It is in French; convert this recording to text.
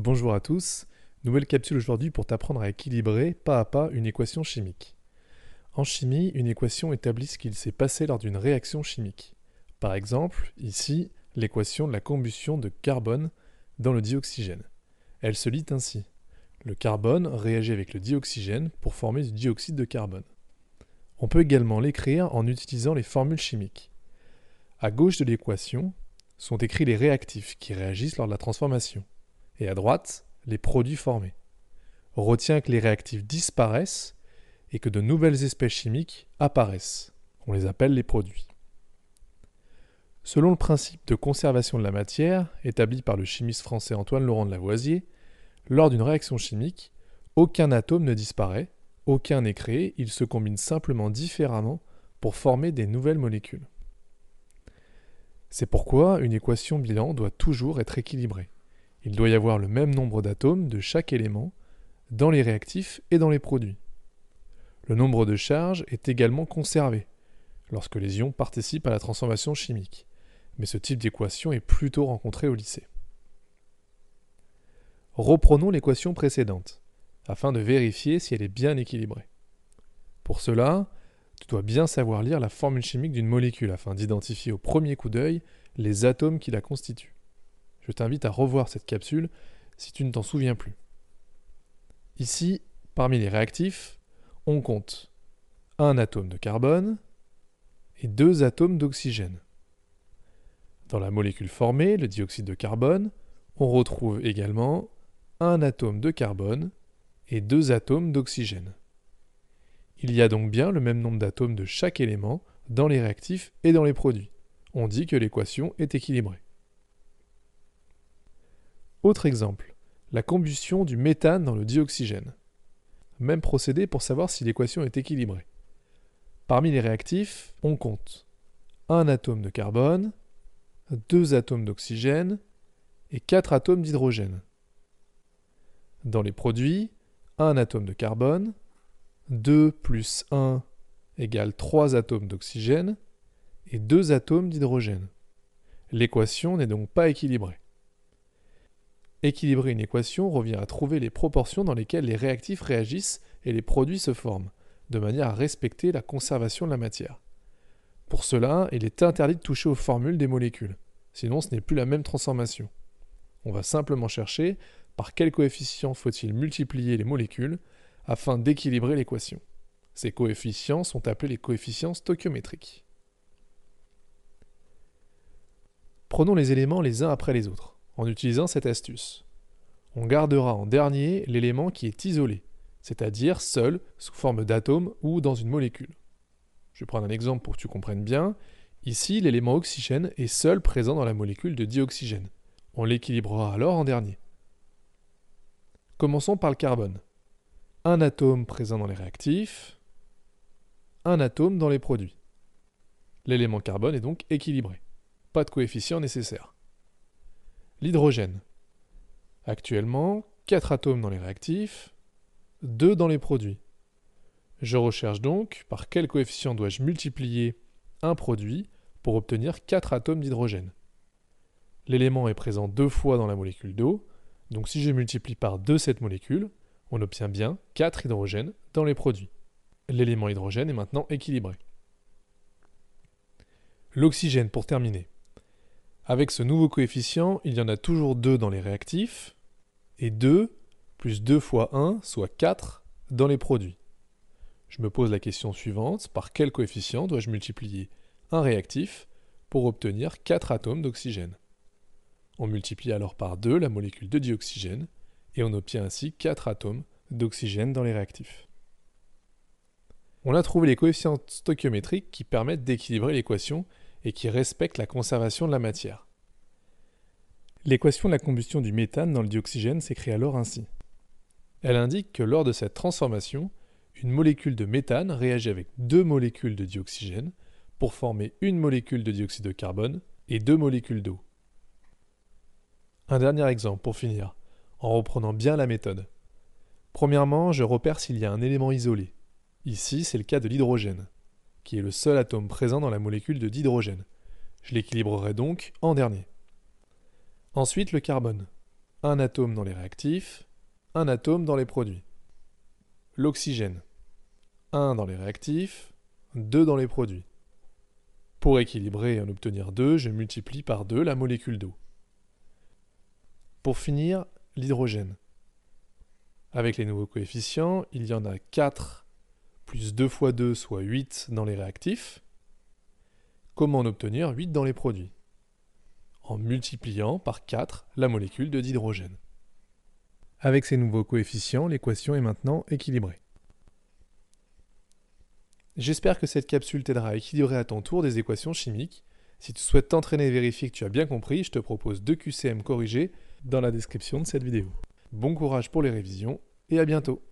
Bonjour à tous, nouvelle capsule aujourd'hui pour t'apprendre à équilibrer pas à pas une équation chimique. En chimie, une équation établit ce qu'il s'est passé lors d'une réaction chimique. Par exemple, ici, l'équation de la combustion de carbone dans le dioxygène. Elle se lit ainsi. Le carbone réagit avec le dioxygène pour former du dioxyde de carbone. On peut également l'écrire en utilisant les formules chimiques. À gauche de l'équation sont écrits les réactifs qui réagissent lors de la transformation et à droite, les produits formés. On retient que les réactifs disparaissent et que de nouvelles espèces chimiques apparaissent. On les appelle les produits. Selon le principe de conservation de la matière, établi par le chimiste français Antoine Laurent de Lavoisier, lors d'une réaction chimique, aucun atome ne disparaît, aucun n'est créé, il se combine simplement différemment pour former des nouvelles molécules. C'est pourquoi une équation bilan doit toujours être équilibrée. Il doit y avoir le même nombre d'atomes de chaque élément dans les réactifs et dans les produits. Le nombre de charges est également conservé lorsque les ions participent à la transformation chimique, mais ce type d'équation est plutôt rencontré au lycée. Reprenons l'équation précédente, afin de vérifier si elle est bien équilibrée. Pour cela, tu dois bien savoir lire la formule chimique d'une molécule afin d'identifier au premier coup d'œil les atomes qui la constituent. Je t'invite à revoir cette capsule si tu ne t'en souviens plus. Ici, parmi les réactifs, on compte un atome de carbone et deux atomes d'oxygène. Dans la molécule formée, le dioxyde de carbone, on retrouve également un atome de carbone et deux atomes d'oxygène. Il y a donc bien le même nombre d'atomes de chaque élément dans les réactifs et dans les produits. On dit que l'équation est équilibrée. Autre exemple, la combustion du méthane dans le dioxygène. Même procédé pour savoir si l'équation est équilibrée. Parmi les réactifs, on compte un atome de carbone, deux atomes d'oxygène et quatre atomes d'hydrogène. Dans les produits, un atome de carbone, 2 plus 1 égale 3 atomes d'oxygène et 2 atomes d'hydrogène. L'équation n'est donc pas équilibrée. Équilibrer une équation revient à trouver les proportions dans lesquelles les réactifs réagissent et les produits se forment, de manière à respecter la conservation de la matière. Pour cela, il est interdit de toucher aux formules des molécules, sinon ce n'est plus la même transformation. On va simplement chercher par quel coefficient faut-il multiplier les molécules afin d'équilibrer l'équation. Ces coefficients sont appelés les coefficients stoichiométriques. Prenons les éléments les uns après les autres en utilisant cette astuce. On gardera en dernier l'élément qui est isolé, c'est-à-dire seul, sous forme d'atome ou dans une molécule. Je vais prendre un exemple pour que tu comprennes bien. Ici, l'élément oxygène est seul présent dans la molécule de dioxygène. On l'équilibrera alors en dernier. Commençons par le carbone. Un atome présent dans les réactifs, un atome dans les produits. L'élément carbone est donc équilibré. Pas de coefficient nécessaire. L'hydrogène. Actuellement, 4 atomes dans les réactifs, 2 dans les produits. Je recherche donc par quel coefficient dois-je multiplier un produit pour obtenir 4 atomes d'hydrogène. L'élément est présent deux fois dans la molécule d'eau, donc si je multiplie par 2 cette molécule, on obtient bien 4 hydrogènes dans les produits. L'élément hydrogène est maintenant équilibré. L'oxygène pour terminer. Avec ce nouveau coefficient, il y en a toujours 2 dans les réactifs, et 2 plus 2 fois 1, soit 4, dans les produits. Je me pose la question suivante, par quel coefficient dois-je multiplier un réactif pour obtenir 4 atomes d'oxygène? On multiplie alors par 2 la molécule de dioxygène, et on obtient ainsi 4 atomes d'oxygène dans les réactifs. On a trouvé les coefficients stoichiométriques qui permettent d'équilibrer l'équation et qui respecte la conservation de la matière. L'équation de la combustion du méthane dans le dioxygène s'écrit alors ainsi. Elle indique que lors de cette transformation, une molécule de méthane réagit avec deux molécules de dioxygène pour former une molécule de dioxyde de carbone et deux molécules d'eau. Un dernier exemple pour finir, en reprenant bien la méthode. Premièrement, je repère s'il y a un élément isolé. Ici, c'est le cas de l'hydrogène qui est le seul atome présent dans la molécule de d'hydrogène. Je l'équilibrerai donc en dernier. Ensuite, le carbone. un atome dans les réactifs, un atome dans les produits. L'oxygène, 1 dans les réactifs, 2 dans les produits. Pour équilibrer et en obtenir 2, je multiplie par 2 la molécule d'eau. Pour finir, l'hydrogène. Avec les nouveaux coefficients, il y en a 4 plus 2 fois 2, soit 8 dans les réactifs. Comment en obtenir 8 dans les produits? En multipliant par 4 la molécule de d'hydrogène. Avec ces nouveaux coefficients, l'équation est maintenant équilibrée. J'espère que cette capsule t'aidera à équilibrer à ton tour des équations chimiques. Si tu souhaites t'entraîner et vérifier que tu as bien compris, je te propose deux QCM corrigés dans la description de cette vidéo. Bon courage pour les révisions et à bientôt